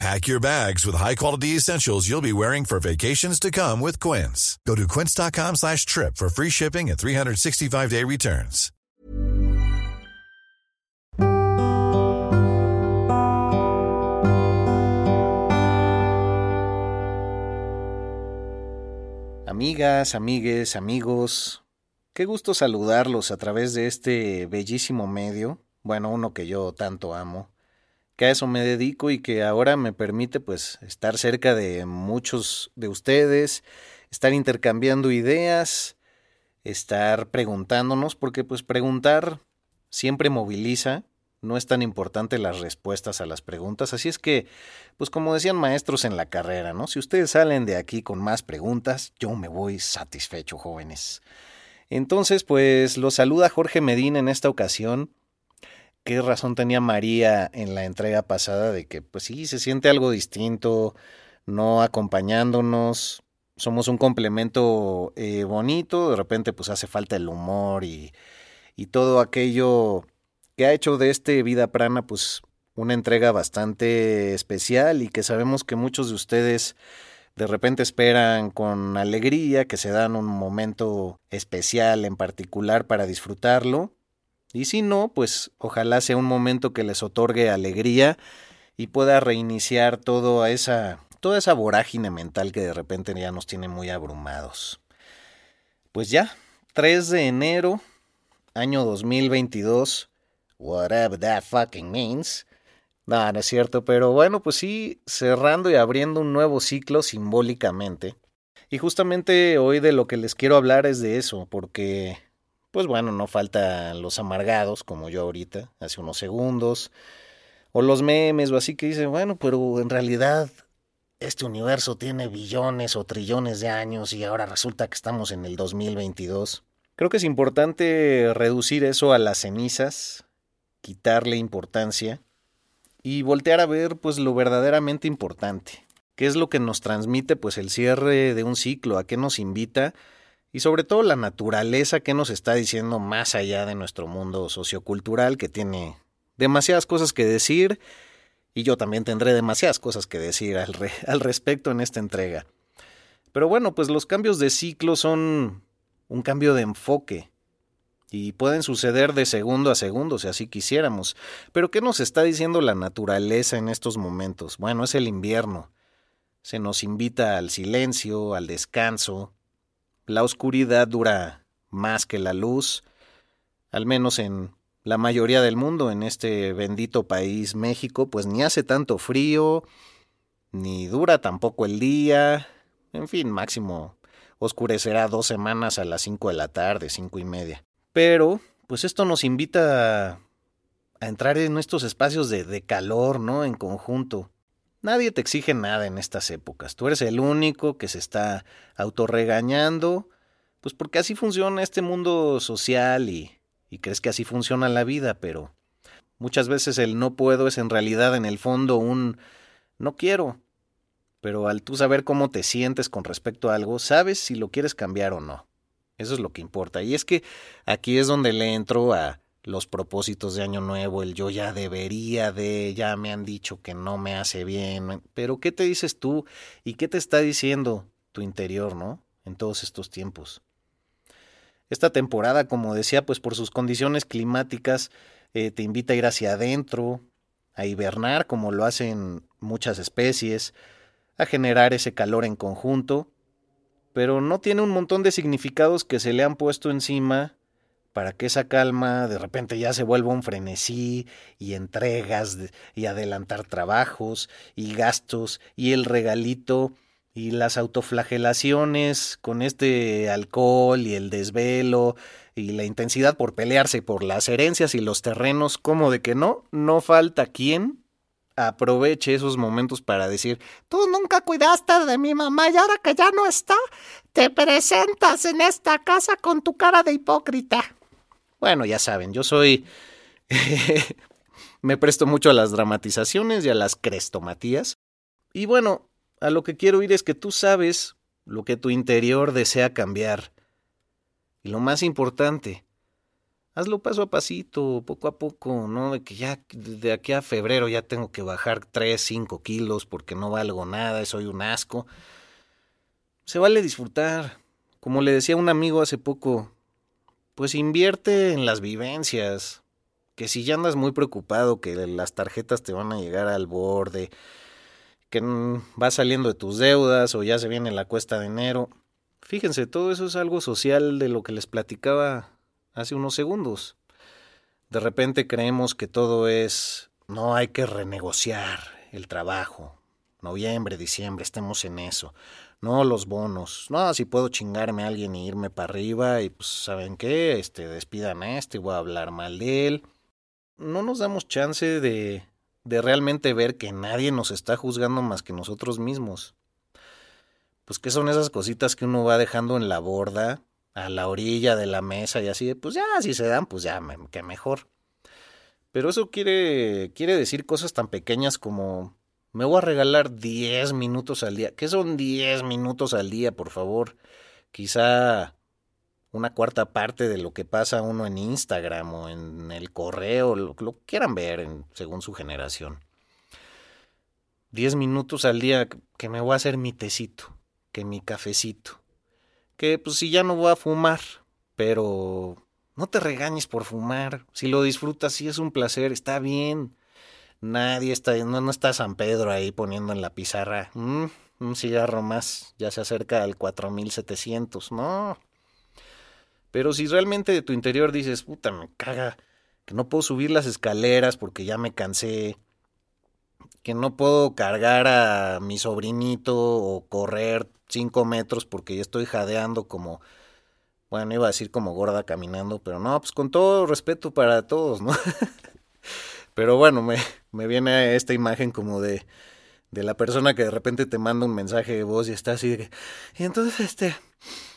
Pack your bags with high-quality essentials you'll be wearing for vacations to come with Quince. Go to quince.com slash trip for free shipping and 365-day returns. Amigas, amigues, amigos, qué gusto saludarlos a través de este bellísimo medio, bueno, uno que yo tanto amo, que a eso me dedico y que ahora me permite pues estar cerca de muchos de ustedes, estar intercambiando ideas, estar preguntándonos, porque pues preguntar siempre moviliza, no es tan importante las respuestas a las preguntas, así es que, pues como decían maestros en la carrera, ¿no? Si ustedes salen de aquí con más preguntas, yo me voy satisfecho, jóvenes. Entonces, pues los saluda Jorge Medina en esta ocasión. ¿Qué razón tenía María en la entrega pasada de que, pues sí, se siente algo distinto, no acompañándonos, somos un complemento eh, bonito, de repente pues hace falta el humor y, y todo aquello que ha hecho de este Vida Prana pues una entrega bastante especial y que sabemos que muchos de ustedes de repente esperan con alegría, que se dan un momento especial en particular para disfrutarlo. Y si no, pues ojalá sea un momento que les otorgue alegría y pueda reiniciar toda esa, toda esa vorágine mental que de repente ya nos tiene muy abrumados. Pues ya, 3 de enero, año 2022 whatever that fucking means. No, no es cierto, pero bueno, pues sí, cerrando y abriendo un nuevo ciclo simbólicamente. Y justamente hoy de lo que les quiero hablar es de eso, porque, pues bueno, no faltan los amargados, como yo ahorita, hace unos segundos, o los memes o así que dicen, bueno, pero en realidad este universo tiene billones o trillones de años y ahora resulta que estamos en el 2022. Creo que es importante reducir eso a las cenizas, quitarle importancia y voltear a ver pues lo verdaderamente importante. ¿Qué es lo que nos transmite pues el cierre de un ciclo? ¿A qué nos invita? Y sobre todo la naturaleza que nos está diciendo más allá de nuestro mundo sociocultural que tiene demasiadas cosas que decir y yo también tendré demasiadas cosas que decir al, al respecto en esta entrega. Pero bueno, pues los cambios de ciclo son un cambio de enfoque y pueden suceder de segundo a segundo si así quisiéramos. Pero ¿qué nos está diciendo la naturaleza en estos momentos? Bueno, es el invierno. Se nos invita al silencio, al descanso. La oscuridad dura más que la luz, al menos en la mayoría del mundo, en este bendito país México, pues ni hace tanto frío, ni dura tampoco el día, en fin, máximo oscurecerá dos semanas a las cinco de la tarde, cinco y media. Pero, pues esto nos invita a, entrar en estos espacios de, de calor, ¿no? En conjunto. Nadie te exige nada en estas épocas. Tú eres el único que se está autorregañando, pues porque así funciona este mundo social y, y crees que así funciona la vida, pero muchas veces el no puedo es en realidad en el fondo un no quiero. Pero al tú saber cómo te sientes con respecto a algo, sabes si lo quieres cambiar o no. Eso es lo que importa. Y es que aquí es donde le entro a los propósitos de Año Nuevo, el yo ya debería de, ya me han dicho que no me hace bien, pero ¿qué te dices tú y qué te está diciendo tu interior, no? En todos estos tiempos. Esta temporada, como decía, pues por sus condiciones climáticas, eh, te invita a ir hacia adentro, a hibernar como lo hacen muchas especies, a generar ese calor en conjunto, pero no tiene un montón de significados que se le han puesto encima para que esa calma de repente ya se vuelva un frenesí y entregas y adelantar trabajos y gastos y el regalito y las autoflagelaciones con este alcohol y el desvelo y la intensidad por pelearse por las herencias y los terrenos, como de que no, no falta quien aproveche esos momentos para decir, tú nunca cuidaste de mi mamá y ahora que ya no está, te presentas en esta casa con tu cara de hipócrita. Bueno, ya saben, yo soy... me presto mucho a las dramatizaciones y a las crestomatías. Y bueno, a lo que quiero ir es que tú sabes lo que tu interior desea cambiar. Y lo más importante, hazlo paso a pasito, poco a poco, ¿no? De que ya de aquí a febrero ya tengo que bajar 3, 5 kilos porque no valgo nada, soy un asco. Se vale disfrutar. Como le decía un amigo hace poco, pues invierte en las vivencias. Que si ya andas muy preocupado que las tarjetas te van a llegar al borde, que vas saliendo de tus deudas o ya se viene la cuesta de enero. Fíjense, todo eso es algo social de lo que les platicaba hace unos segundos. De repente creemos que todo es, no hay que renegociar el trabajo. Noviembre, diciembre, estemos en eso. No los bonos. No, si puedo chingarme a alguien y irme para arriba y pues, ¿saben qué? Este, despidan a este, voy a hablar mal de él. No nos damos chance de de realmente ver que nadie nos está juzgando más que nosotros mismos. Pues que son esas cositas que uno va dejando en la borda, a la orilla de la mesa y así, pues ya, si se dan, pues ya, que mejor. Pero eso quiere, quiere decir cosas tan pequeñas como, me voy a regalar 10 minutos al día. ¿Qué son 10 minutos al día, por favor? Quizá una cuarta parte de lo que pasa uno en Instagram o en el correo, lo quieran ver según su generación. Diez minutos al día que me voy a hacer mi tecito, que mi cafecito. Que pues si ya no voy a fumar, pero no te regañes por fumar. Si lo disfrutas, si es un placer, está bien. Nadie está, no, no está San Pedro ahí poniendo en la pizarra, mm, un cigarro más, ya se acerca al 4700. No, pero si realmente de tu interior dices, puta, me caga, que no puedo subir las escaleras porque ya me cansé, que no puedo cargar a mi sobrinito o correr cinco metros porque ya estoy jadeando como, bueno, iba a decir como gorda caminando, pero no, pues con todo respeto para todos, ¿no? pero bueno, me, me viene esta imagen como de, de la persona que de repente te manda un mensaje de voz y está así de que, y entonces este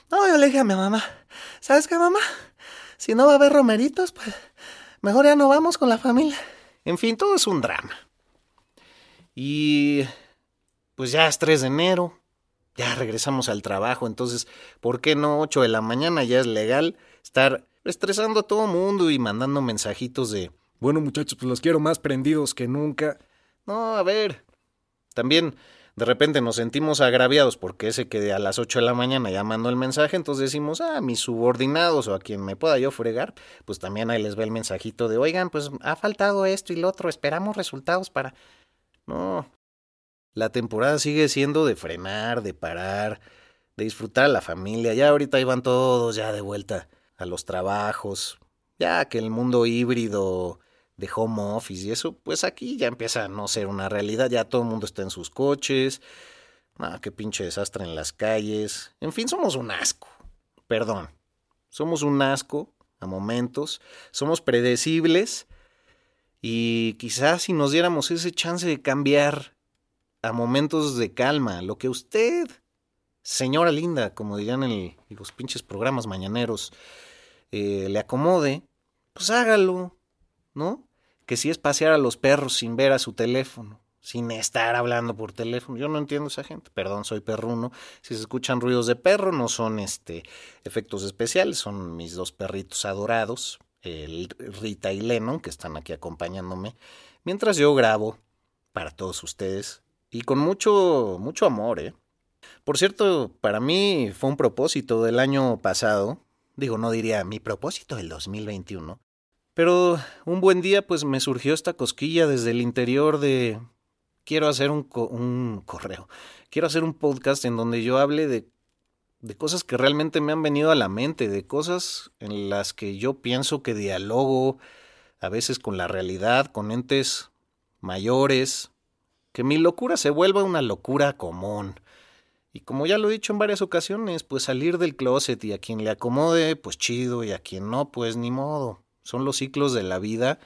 no, yo le dije a mi mamá, ¿sabes qué, mamá? Si no va a haber romeritos, pues mejor ya no vamos con la familia. En fin, todo es un drama. Y pues ya es 3 de enero, ya regresamos al trabajo, entonces, ¿por qué no 8 de la mañana ya es legal estar estresando a todo mundo y mandando mensajitos de, bueno muchachos, pues los quiero más prendidos que nunca? No, a ver, también de repente nos sentimos agraviados porque ese que a las 8 de la mañana ya mandó el mensaje, entonces decimos, ah, mis subordinados o a quien me pueda yo fregar, pues también ahí les ve el mensajito de, oigan, pues ha faltado esto y lo otro, esperamos resultados para... No, la temporada sigue siendo de frenar, de parar, de disfrutar a la familia, ya ahorita iban todos ya de vuelta a los trabajos, ya que el mundo híbrido de home office y eso, pues aquí ya empieza a no ser una realidad, ya todo el mundo está en sus coches, ah, qué pinche desastre en las calles, en fin, somos un asco, perdón, somos un asco a momentos, somos predecibles. Y quizás si nos diéramos ese chance de cambiar a momentos de calma, lo que usted, señora linda, como dirían en los pinches programas mañaneros, eh, le acomode, pues hágalo, ¿no? Que si es pasear a los perros sin ver a su teléfono, sin estar hablando por teléfono. Yo no entiendo esa gente. Perdón, soy perruno. Si se escuchan ruidos de perro, no son este efectos especiales, son mis dos perritos adorados, el Rita y Lennon, que están aquí acompañándome, mientras yo grabo para todos ustedes y con mucho mucho amor, ¿eh? Por cierto, para mí fue un propósito del año pasado, digo, no diría mi propósito del 2021, pero un buen día pues me surgió esta cosquilla desde el interior de quiero hacer un, correo, quiero hacer un podcast en donde yo hable de, de cosas que realmente me han venido a la mente, de cosas en las que yo pienso que dialogo a veces con la realidad, con entes mayores, que mi locura se vuelva una locura común. Y como ya lo he dicho en varias ocasiones, pues salir del closet y a quien le acomode, pues chido, y a quien no, pues ni modo son los ciclos de la vida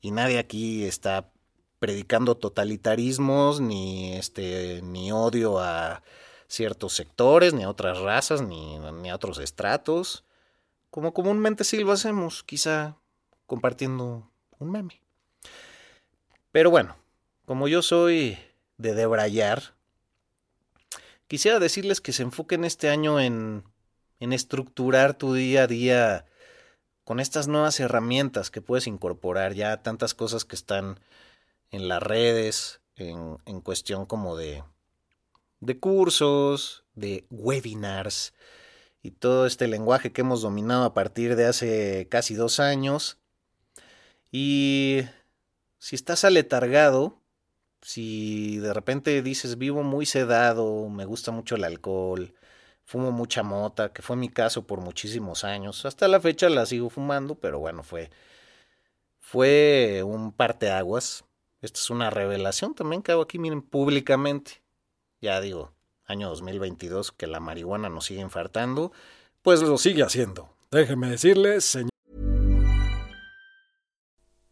y nadie aquí está predicando totalitarismos ni este ni odio a ciertos sectores ni a otras razas ni, ni a otros estratos como comúnmente sí lo hacemos, quizá compartiendo un meme. Pero bueno, como yo soy de debrayar, quisiera decirles que se enfoquen este año en, en estructurar tu día a día con estas nuevas herramientas que puedes incorporar, ya tantas cosas que están en las redes, en, en cuestión como de, de cursos, de webinars y todo este lenguaje que hemos dominado a partir de hace casi dos años. Y si estás aletargado, si de repente dices vivo muy sedado, me gusta mucho el alcohol, fumo mucha mota, que fue mi caso por muchísimos años, hasta la fecha la sigo fumando, pero bueno, fue fue un parteaguas. Esta es una revelación también que hago aquí, miren, públicamente. Ya digo, año 2022, que la marihuana nos sigue infartando, pues lo sigue haciendo. Déjeme decirle, señor.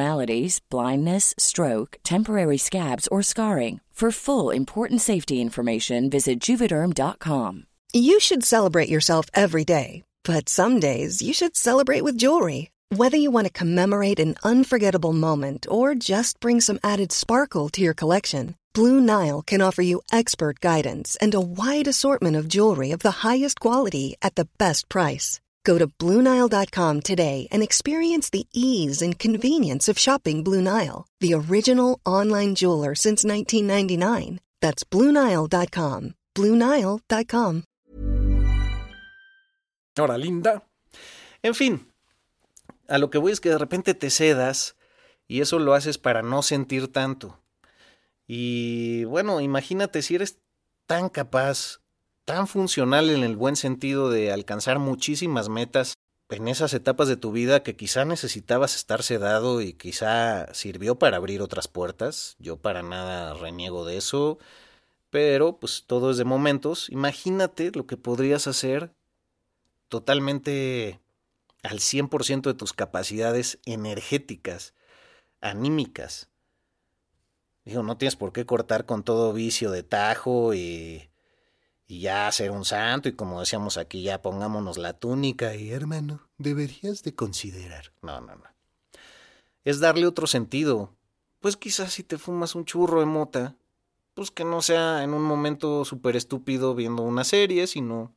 abnormalities, blindness, stroke, temporary scabs, or scarring. For full important safety information, visit juvederm.com. You should celebrate yourself every day, but some days you should celebrate with jewelry. Whether you want to commemorate an unforgettable moment or just bring some added sparkle to your collection, Blue Nile can offer you expert guidance and a wide assortment of jewelry of the highest quality at the best price. Go to BlueNile.com today and experience the ease and convenience of shopping Blue Nile, the original online jeweler since 1999. That's BlueNile.com. BlueNile.com. Hora linda. En fin, a lo que voy es que de repente te cedas y eso lo haces para no sentir tanto. Y bueno, imagínate si eres tan capaz, tan funcional en el buen sentido de alcanzar muchísimas metas en esas etapas de tu vida que quizá necesitabas estar sedado y quizá sirvió para abrir otras puertas. Yo para nada reniego de eso, pero pues todo es de momentos. Imagínate lo que podrías hacer totalmente al 100% de tus capacidades energéticas, anímicas. Digo, no tienes por qué cortar con todo vicio de tajo y, y ya ser un santo y como decíamos aquí, ya pongámonos la túnica y hermano, deberías de considerar. No, no, no. Es darle otro sentido. Pues quizás si te fumas un churro de mota, pues que no sea en un momento súper estúpido viendo una serie, sino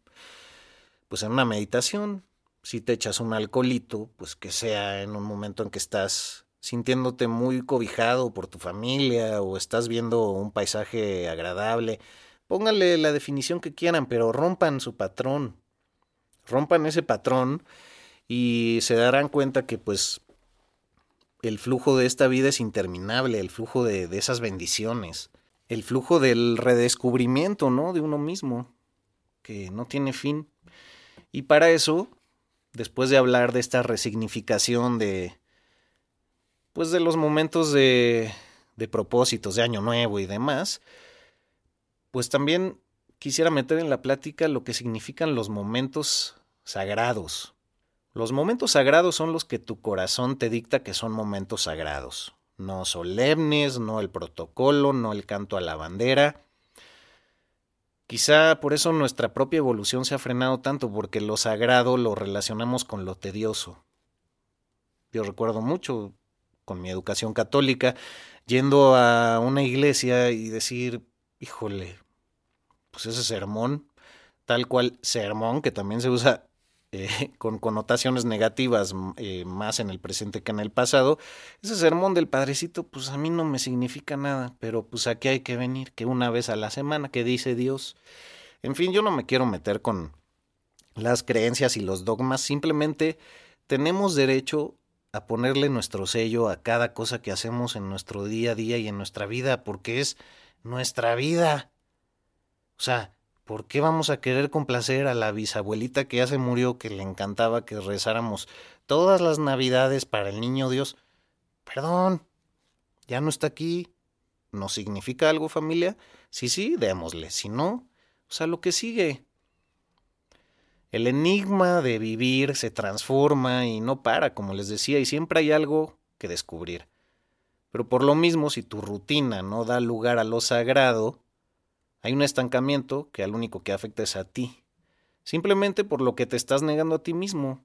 pues en una meditación. Si te echas un alcoholito, pues que sea en un momento en que estás sintiéndote muy cobijado por tu familia o estás viendo un paisaje agradable. Pónganle la definición que quieran, pero rompan su patrón. Rompan ese patrón y se darán cuenta que pues el flujo de esta vida es interminable, el flujo de, de esas bendiciones, el flujo del redescubrimiento, ¿no? De uno mismo, que no tiene fin. Y para eso, después de hablar de esta resignificación de, pues de los momentos de, de propósitos de año nuevo y demás, pues también quisiera meter en la plática lo que significan los momentos sagrados. Los momentos sagrados son los que tu corazón te dicta que son momentos sagrados, no solemnes, no el protocolo, no el canto a la bandera. Quizá por eso nuestra propia evolución se ha frenado tanto, porque lo sagrado lo relacionamos con lo tedioso. Yo recuerdo mucho, con mi educación católica, yendo a una iglesia y decir, híjole, pues ese sermón, tal cual sermón, que también se usa eh, con connotaciones negativas eh, más en el presente que en el pasado, ese sermón del padrecito, pues a mí no me significa nada, pero pues aquí hay que venir, que una vez a la semana, que dice Dios. En fin, yo no me quiero meter con las creencias y los dogmas, simplemente tenemos derecho a ponerle nuestro sello a cada cosa que hacemos en nuestro día a día y en nuestra vida, porque es nuestra vida. O sea, ¿por qué vamos a querer complacer a la bisabuelita que ya se murió, que le encantaba que rezáramos todas las navidades para el niño Dios? Perdón, ya no está aquí. ¿No significa algo familia? Sí, sí, démosle. Si no, o sea, lo que sigue. El enigma de vivir se transforma y no para, como les decía, y siempre hay algo que descubrir. Pero por lo mismo, si tu rutina no da lugar a lo sagrado, hay un estancamiento que al único que afecta es a ti, simplemente por lo que te estás negando a ti mismo.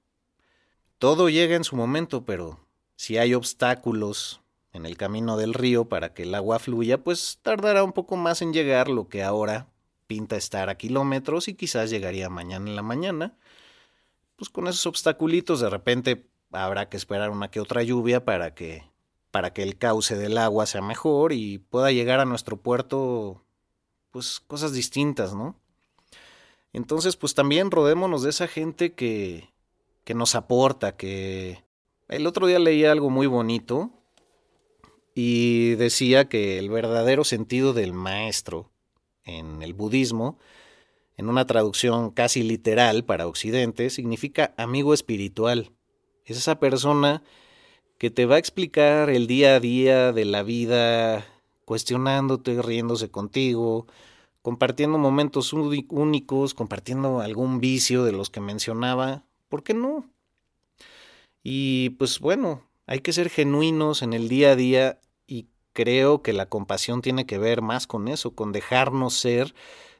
Todo llega en su momento, pero si hay obstáculos en el camino del río para que el agua fluya, pues tardará un poco más en llegar lo que ahora pinta estar a kilómetros y quizás llegaría mañana en la mañana. Pues con esos obstaculitos de repente habrá que esperar una que otra lluvia para que para que el cauce del agua sea mejor y pueda llegar a nuestro puerto pues cosas distintas, ¿no? Entonces, pues también rodémonos de esa gente que que nos aporta, que el otro día leí algo muy bonito y decía que el verdadero sentido del maestro en el budismo, en una traducción casi literal para Occidente, significa amigo espiritual. Es esa persona que te va a explicar el día a día de la vida, cuestionándote, riéndose contigo, compartiendo momentos únicos, compartiendo algún vicio de los que mencionaba. ¿Por qué no? Y pues bueno, hay que ser genuinos en el día a día creo que la compasión tiene que ver más con eso, con dejarnos ser,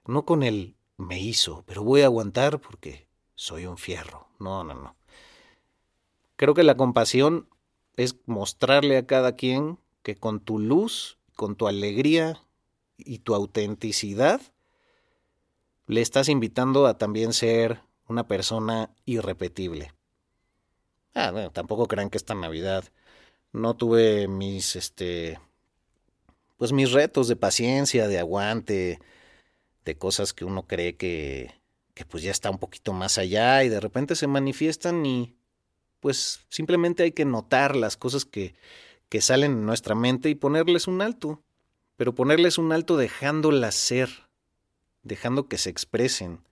no con el me hizo, pero voy a aguantar porque soy un fierro. No, no, no. Creo que la compasión es mostrarle a cada quien que con tu luz, con tu alegría y tu autenticidad, le estás invitando a también ser una persona irrepetible. Ah, bueno, tampoco crean que esta Navidad no tuve mis este pues mis retos de paciencia, de aguante, de cosas que uno cree que, que pues ya está un poquito más allá y de repente se manifiestan y pues simplemente hay que notar las cosas que, que salen en nuestra mente y ponerles un alto, pero ponerles un alto dejándolas ser, dejando que se expresen.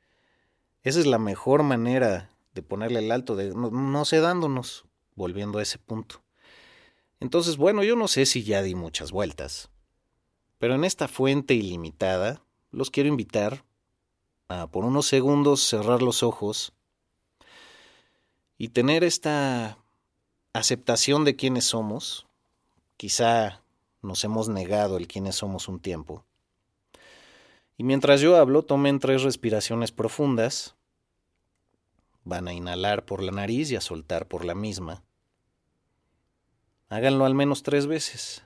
Esa es la mejor manera de ponerle el alto, de no, no sedándonos, volviendo a ese punto. Entonces, bueno, yo no sé si ya di muchas vueltas. Pero en esta fuente ilimitada, los quiero invitar a por unos segundos cerrar los ojos y tener esta aceptación de quiénes somos. Quizá nos hemos negado el quiénes somos un tiempo. Y mientras yo hablo, tomen tres respiraciones profundas. Van a inhalar por la nariz y a soltar por la misma. Háganlo al menos tres veces.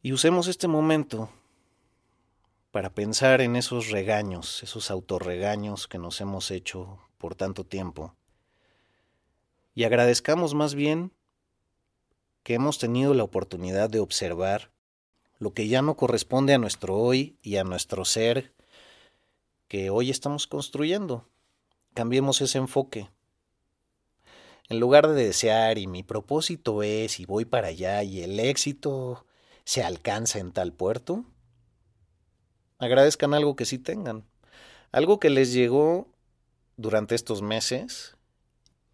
Y usemos este momento para pensar en esos regaños, esos autorregaños que nos hemos hecho por tanto tiempo. Y agradezcamos más bien que hemos tenido la oportunidad de observar lo que ya no corresponde a nuestro hoy y a nuestro ser que hoy estamos construyendo. Cambiemos ese enfoque. En lugar de desear y mi propósito es y voy para allá y el éxito se alcanza en tal puerto, agradezcan algo que sí tengan, algo que les llegó durante estos meses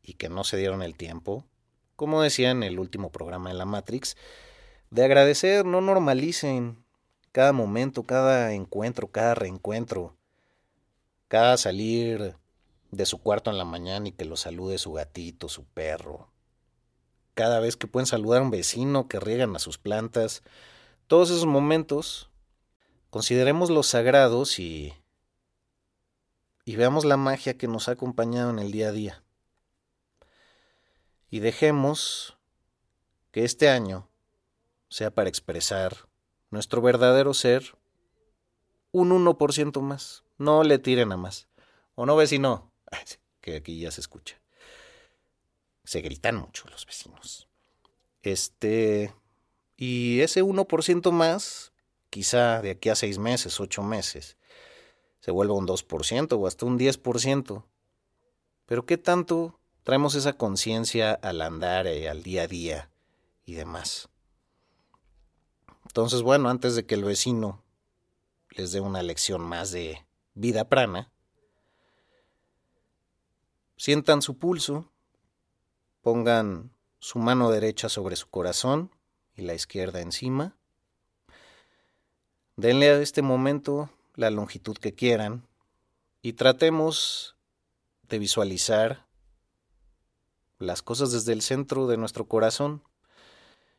y que no se dieron el tiempo, como decía en el último programa de la Matrix, de agradecer, no normalicen cada momento, cada encuentro, cada reencuentro, cada salir de su cuarto en la mañana y que lo salude su gatito, su perro, cada vez que pueden saludar a un vecino, que riegan a sus plantas. Todos esos momentos, consideremos los sagrados y, y veamos la magia que nos ha acompañado en el día a día. Y dejemos que este año sea para expresar nuestro verdadero ser un 1% más. No le tiren a más. ¿O no, vecino? que aquí ya se escucha. Se gritan mucho los vecinos. Este, y ese 1% más, quizá de aquí a seis meses, ocho meses, se vuelva un 2% o hasta un 10%. Pero ¿qué tanto traemos esa conciencia al andar, y al día a día y demás? Entonces, bueno, antes de que el vecino les dé una lección más de vida prana, sientan su pulso, pongan su mano derecha sobre su corazón y la izquierda encima. Denle a este momento la longitud que quieran y tratemos de visualizar las cosas desde el centro de nuestro corazón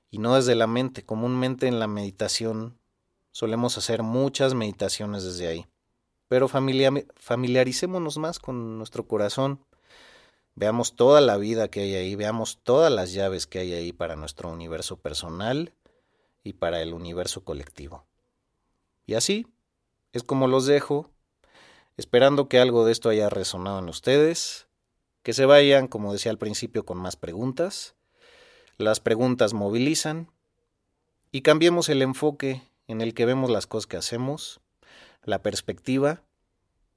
y no desde la mente. Comúnmente en la meditación solemos hacer muchas meditaciones desde ahí, pero familiaricémonos más con nuestro corazón. Veamos toda la vida que hay ahí, veamos todas las llaves que hay ahí para nuestro universo personal y para el universo colectivo. Y así, es como los dejo, esperando que algo de esto haya resonado en ustedes, que se vayan, como decía al principio, con más preguntas. Las preguntas movilizan y cambiemos el enfoque en el que vemos las cosas que hacemos, la perspectiva,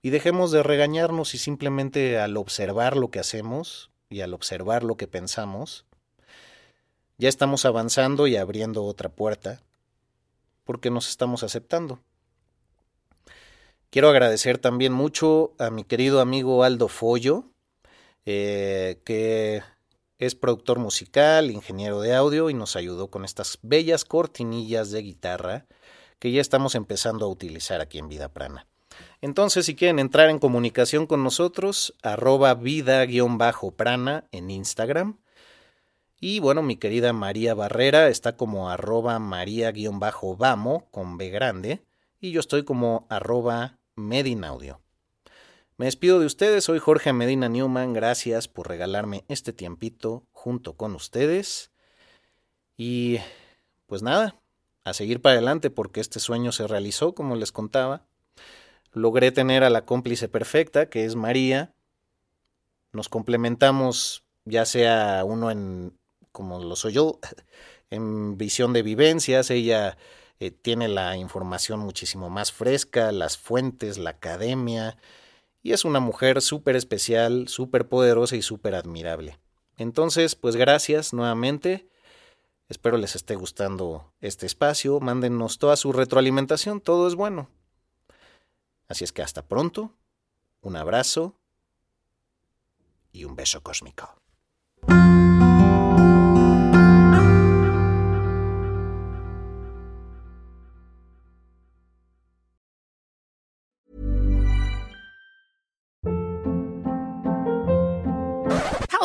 y dejemos de regañarnos y simplemente al observar lo que hacemos y al observar lo que pensamos, ya estamos avanzando y abriendo otra puerta porque nos estamos aceptando. Quiero agradecer también mucho a mi querido amigo Aldo Follo, eh, que es productor musical, ingeniero de audio y nos ayudó con estas bellas cortinillas de guitarra que ya estamos empezando a utilizar aquí en Vida Prana. Entonces, si quieren entrar en comunicación con nosotros, arroba vida-prana en Instagram. Y bueno, mi querida María Barrera está como arroba maría-vamo con B grande. Y yo estoy como arroba Medinaudio. Me despido de ustedes, soy Jorge Medina Newman, gracias por regalarme este tiempito junto con ustedes. Y pues nada, a seguir para adelante porque este sueño se realizó, como les contaba. Logré tener a la cómplice perfecta, que es María. Nos complementamos, ya sea uno en, como lo soy yo, en visión de vivencias, ella eh, tiene la información muchísimo más fresca, las fuentes, la academia, y es una mujer súper especial, súper poderosa y súper admirable. Entonces, pues gracias nuevamente. Espero les esté gustando este espacio. Mándenos toda su retroalimentación, todo es bueno. Así es que hasta pronto, un abrazo y un beso cósmico.